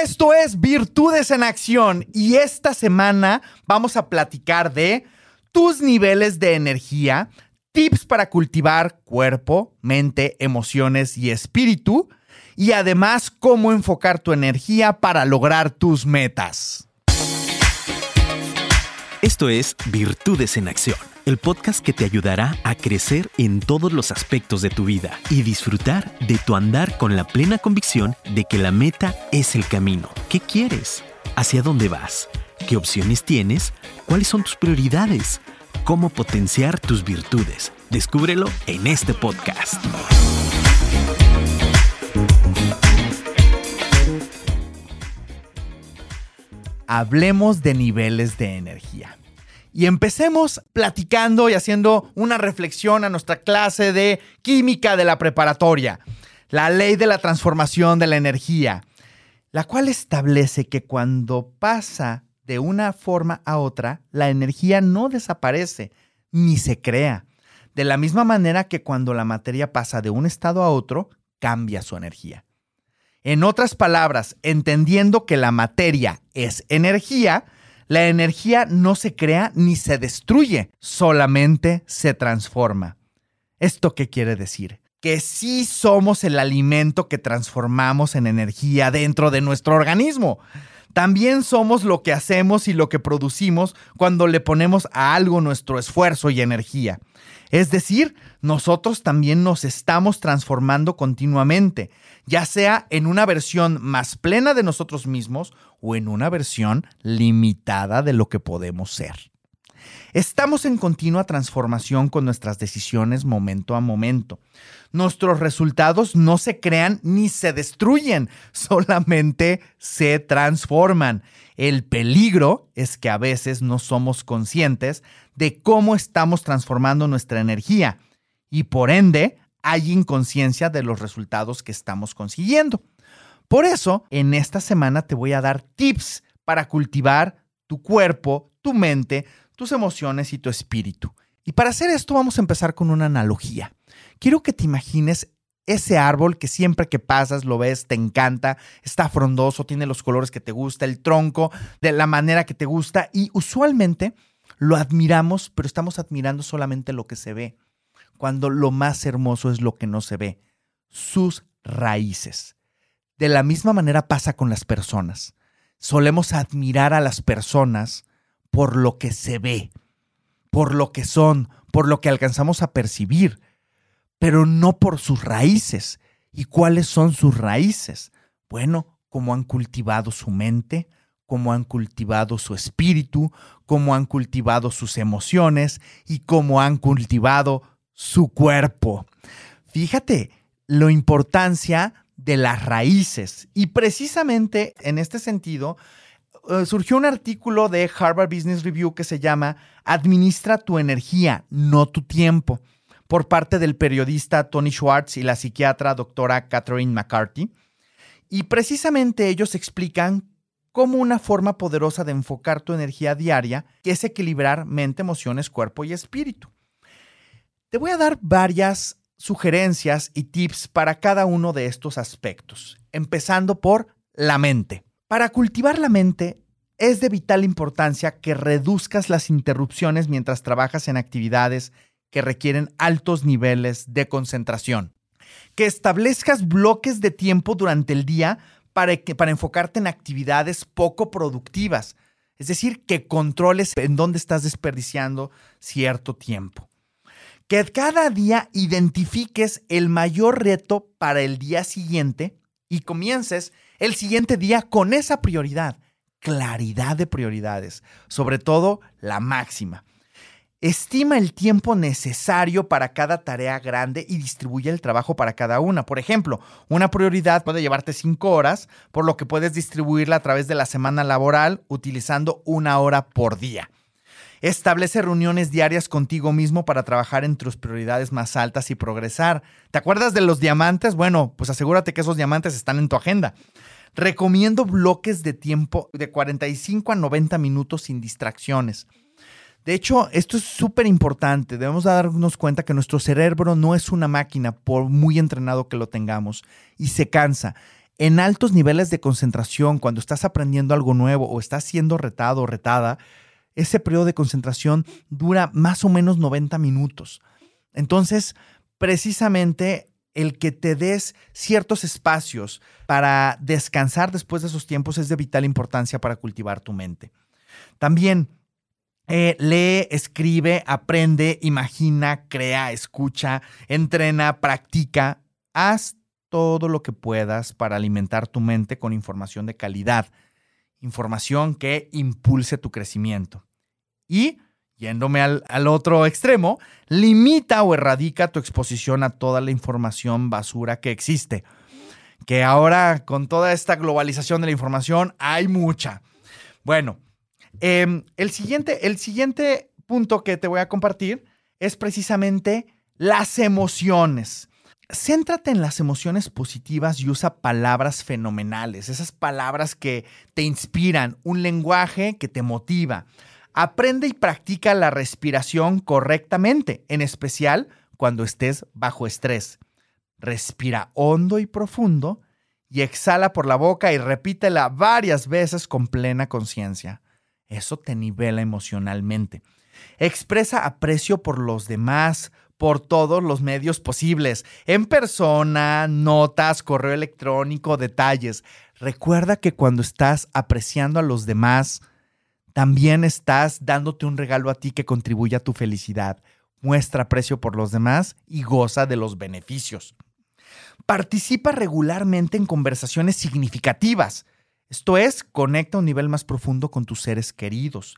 Esto es Virtudes en Acción y esta semana vamos a platicar de tus niveles de energía, tips para cultivar cuerpo, mente, emociones y espíritu y además cómo enfocar tu energía para lograr tus metas. Esto es Virtudes en Acción, el podcast que te ayudará a crecer en todos los aspectos de tu vida y disfrutar de tu andar con la plena convicción de que la meta es el camino. ¿Qué quieres? ¿Hacia dónde vas? ¿Qué opciones tienes? ¿Cuáles son tus prioridades? ¿Cómo potenciar tus virtudes? Descúbrelo en este podcast. Hablemos de niveles de energía. Y empecemos platicando y haciendo una reflexión a nuestra clase de química de la preparatoria, la ley de la transformación de la energía, la cual establece que cuando pasa de una forma a otra, la energía no desaparece ni se crea. De la misma manera que cuando la materia pasa de un estado a otro, cambia su energía. En otras palabras, entendiendo que la materia es energía, la energía no se crea ni se destruye, solamente se transforma. ¿Esto qué quiere decir? Que sí somos el alimento que transformamos en energía dentro de nuestro organismo. También somos lo que hacemos y lo que producimos cuando le ponemos a algo nuestro esfuerzo y energía. Es decir, nosotros también nos estamos transformando continuamente, ya sea en una versión más plena de nosotros mismos o en una versión limitada de lo que podemos ser. Estamos en continua transformación con nuestras decisiones momento a momento. Nuestros resultados no se crean ni se destruyen, solamente se transforman. El peligro es que a veces no somos conscientes de cómo estamos transformando nuestra energía y por ende hay inconsciencia de los resultados que estamos consiguiendo. Por eso, en esta semana te voy a dar tips para cultivar tu cuerpo, tu mente, tus emociones y tu espíritu. Y para hacer esto vamos a empezar con una analogía. Quiero que te imagines ese árbol que siempre que pasas lo ves, te encanta, está frondoso, tiene los colores que te gusta, el tronco de la manera que te gusta y usualmente lo admiramos, pero estamos admirando solamente lo que se ve, cuando lo más hermoso es lo que no se ve, sus raíces. De la misma manera pasa con las personas. Solemos admirar a las personas por lo que se ve, por lo que son, por lo que alcanzamos a percibir, pero no por sus raíces. ¿Y cuáles son sus raíces? Bueno, cómo han cultivado su mente, cómo han cultivado su espíritu, cómo han cultivado sus emociones y cómo han cultivado su cuerpo. Fíjate la importancia de las raíces. Y precisamente en este sentido, eh, surgió un artículo de Harvard Business Review que se llama Administra tu energía, no tu tiempo, por parte del periodista Tony Schwartz y la psiquiatra doctora Catherine McCarthy. Y precisamente ellos explican cómo una forma poderosa de enfocar tu energía diaria es equilibrar mente, emociones, cuerpo y espíritu. Te voy a dar varias sugerencias y tips para cada uno de estos aspectos, empezando por la mente. Para cultivar la mente es de vital importancia que reduzcas las interrupciones mientras trabajas en actividades que requieren altos niveles de concentración. Que establezcas bloques de tiempo durante el día para, para enfocarte en actividades poco productivas. Es decir, que controles en dónde estás desperdiciando cierto tiempo. Que cada día identifiques el mayor reto para el día siguiente y comiences el siguiente día con esa prioridad, claridad de prioridades, sobre todo la máxima. Estima el tiempo necesario para cada tarea grande y distribuye el trabajo para cada una. Por ejemplo, una prioridad puede llevarte cinco horas, por lo que puedes distribuirla a través de la semana laboral utilizando una hora por día. Establece reuniones diarias contigo mismo para trabajar en tus prioridades más altas y progresar. ¿Te acuerdas de los diamantes? Bueno, pues asegúrate que esos diamantes están en tu agenda. Recomiendo bloques de tiempo de 45 a 90 minutos sin distracciones. De hecho, esto es súper importante. Debemos darnos cuenta que nuestro cerebro no es una máquina, por muy entrenado que lo tengamos, y se cansa. En altos niveles de concentración, cuando estás aprendiendo algo nuevo o estás siendo retado o retada, ese periodo de concentración dura más o menos 90 minutos. Entonces, precisamente el que te des ciertos espacios para descansar después de esos tiempos es de vital importancia para cultivar tu mente. También eh, lee, escribe, aprende, imagina, crea, escucha, entrena, practica. Haz todo lo que puedas para alimentar tu mente con información de calidad, información que impulse tu crecimiento. Y Yéndome al, otro extremo, limita o erradica tu exposición a toda la información basura que existe. Que ahora con toda esta globalización de la información hay mucha. Bueno, em, el, siguiente, el siguiente punto que te voy a compartir es precisamente las emociones. Céntrate en las emociones positivas y usa palabras fenomenales, esas palabras que te inspiran, un lenguaje que te motiva. Aprende y practica la respiración correctamente, en especial cuando estés bajo estrés. Respira hondo y profundo y exhala por la boca y repítela varias veces con plena conciencia. Eso te nivela emocionalmente. Expresa aprecio por los demás, por todos los medios posibles, en persona, notas, correo electrónico, detalles. Recuerda que cuando estás apreciando a los demás, también estás dándote un regalo a ti que contribuye a tu felicidad. Muestra aprecio por los demás y goza de los beneficios. Participa regularmente en conversaciones significativas. Esto es, conecta a un nivel más profundo con tus seres queridos.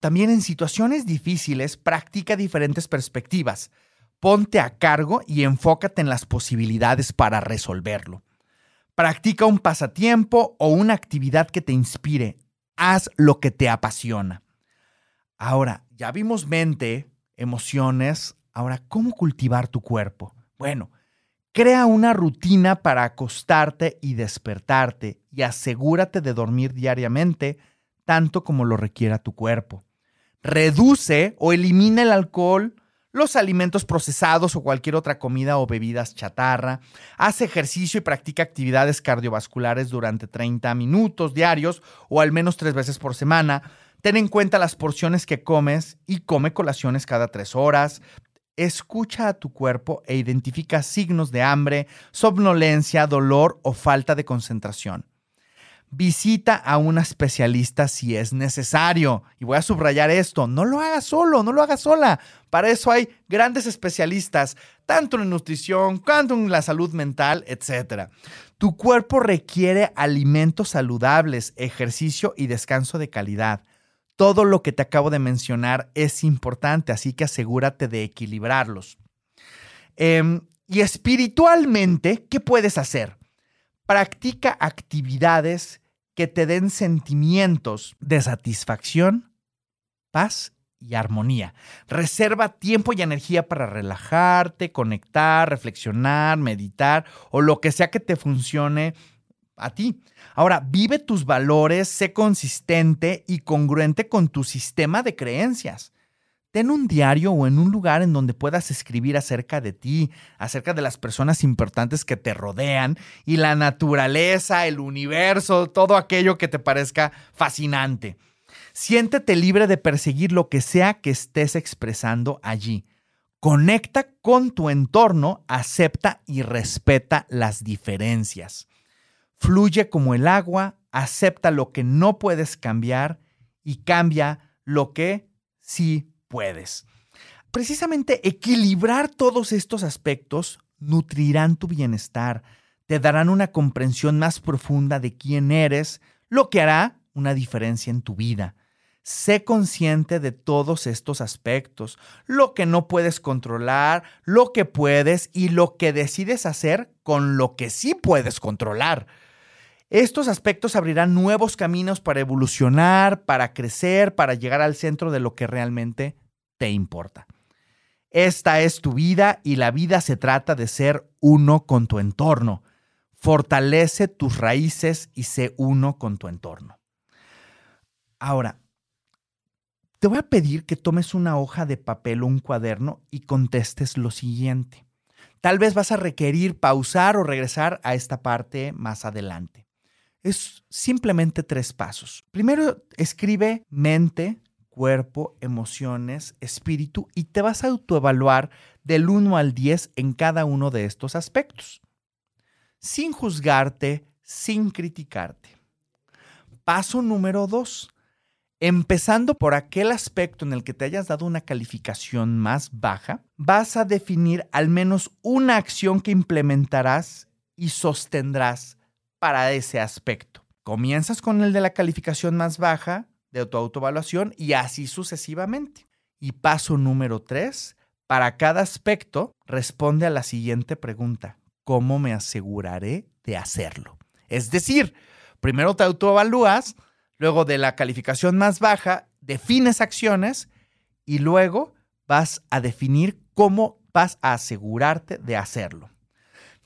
También en situaciones difíciles, practica diferentes perspectivas. Ponte a cargo y enfócate en las posibilidades para resolverlo. Practica un pasatiempo o una actividad que te inspire haz lo que te apasiona. Ahora, ya vimos mente, emociones, ahora, ¿cómo cultivar tu cuerpo? Bueno, crea una rutina para acostarte y despertarte y asegúrate de dormir diariamente tanto como lo requiera tu cuerpo. Reduce o elimina el alcohol, los alimentos procesados o cualquier otra comida o bebidas chatarra. Haz ejercicio y practica actividades cardiovasculares durante 30 minutos diarios o al menos tres veces por semana. Ten en cuenta las porciones que comes y come colaciones cada tres horas. Escucha a tu cuerpo e identifica signos de hambre, somnolencia, dolor o falta de concentración visita a un especialista si es necesario. Y voy a subrayar esto, no lo hagas solo, no lo hagas sola. Para eso hay grandes especialistas, tanto en nutrición, cuanto en la salud mental, etc. Tu cuerpo requiere alimentos saludables, ejercicio y descanso de calidad. Todo lo que te acabo de mencionar es importante, así que asegúrate de equilibrarlos. Em, y espiritualmente, ¿qué puedes hacer? Practica actividades que te den sentimientos de satisfacción, paz y armonía. Reserva tiempo y energía para relajarte, conectar, reflexionar, meditar o lo que sea que te funcione a ti. Ahora, vive tus valores, sé consistente y congruente con tu sistema de creencias. Ten un diario o en un lugar en donde puedas escribir acerca de ti, acerca de las personas importantes que te rodean y la naturaleza, el universo, todo aquello que te parezca fascinante. Siéntete libre de perseguir lo que sea que estés expresando allí. Conecta con tu entorno, acepta y respeta las diferencias. Fluye como el agua, acepta lo que no puedes cambiar y cambia lo que sí puedes. Precisamente equilibrar todos estos aspectos nutrirán tu bienestar, te darán una comprensión más profunda de quién eres, lo que hará una diferencia en tu vida. Sé consciente de todos estos aspectos, lo que no puedes controlar, lo que puedes y lo que decides hacer con lo que sí puedes controlar. Estos aspectos abrirán nuevos caminos para evolucionar, para crecer, para llegar al centro de lo que realmente te importa. Esta es tu vida y la vida se trata de ser uno con tu entorno. Fortalece tus raíces y sé uno con tu entorno. Ahora, te voy a pedir que tomes una hoja de papel o un cuaderno y contestes lo siguiente. Tal vez vas a requerir pausar o regresar a esta parte más adelante. Es simplemente tres pasos. Primero, escribe mente, cuerpo, emociones, espíritu y te vas a autoevaluar del 1 al 10 en cada uno de estos aspectos, sin juzgarte, sin criticarte. Paso número 2. Empezando por aquel aspecto en el que te hayas dado una calificación más baja, vas a definir al menos una acción que implementarás y sostendrás para ese aspecto. Comienzas con el de la calificación más baja de tu autoevaluación y así sucesivamente. Y paso número 3, para cada aspecto responde a la siguiente pregunta. ¿Cómo me aseguraré de hacerlo? Es decir, primero te autoevalúas, luego de la calificación más baja, defines acciones y luego vas a definir cómo vas a asegurarte de hacerlo.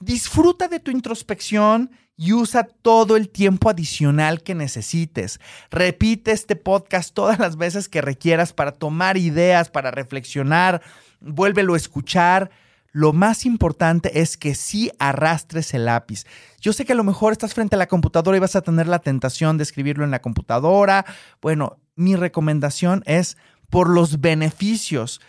Disfruta de tu introspección y usa todo el tiempo adicional que necesites. Repite este podcast todas las veces que requieras para tomar ideas, para reflexionar, vuélvelo a escuchar lo más importante es que sí arrastres el lápiz. Yo sé que a lo mejor estás frente a la computadora y vas a tener la tentación de escribirlo en la computadora. Bueno, mi recomendación es por los beneficios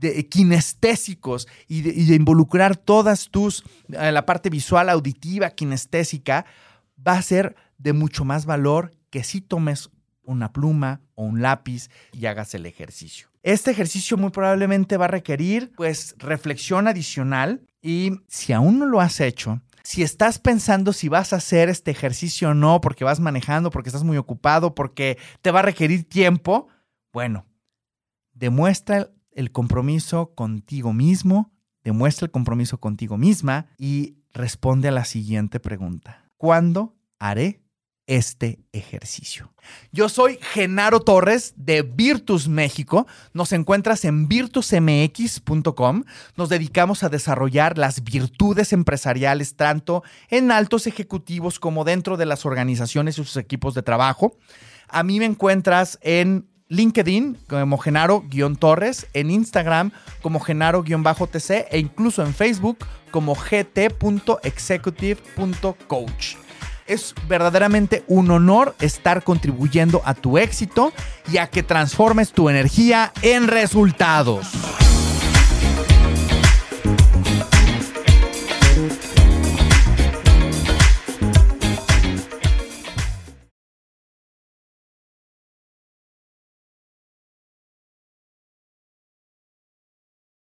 de, kinestésicos y de, involucrar todas tus, eh, la parte visual, auditiva, kinestésica, va a ser de mucho más valor que si tomes una pluma o un lápiz y hagas el ejercicio. Este ejercicio muy probablemente va a requerir pues reflexión adicional y si aún no lo has hecho, si estás pensando si vas a hacer este ejercicio o no, porque vas manejando, porque estás muy ocupado, porque te va a requerir tiempo, bueno, demuestra el compromiso contigo mismo, demuestra el compromiso contigo misma y responde a la siguiente pregunta. ¿Cuándo haré este ejercicio. Yo soy Genaro Torres de Virtus México. Nos encuentras en virtusmx.com. Nos dedicamos a desarrollar las virtudes empresariales tanto en altos ejecutivos como dentro de las organizaciones y sus equipos de trabajo. A mí me encuentras en LinkedIn como Genaro-Torres, en Instagram como Genaro-TC e incluso en Facebook como gt.executive.coach. Es verdaderamente un honor estar contribuyendo a tu éxito y a que transformes tu energía en resultados.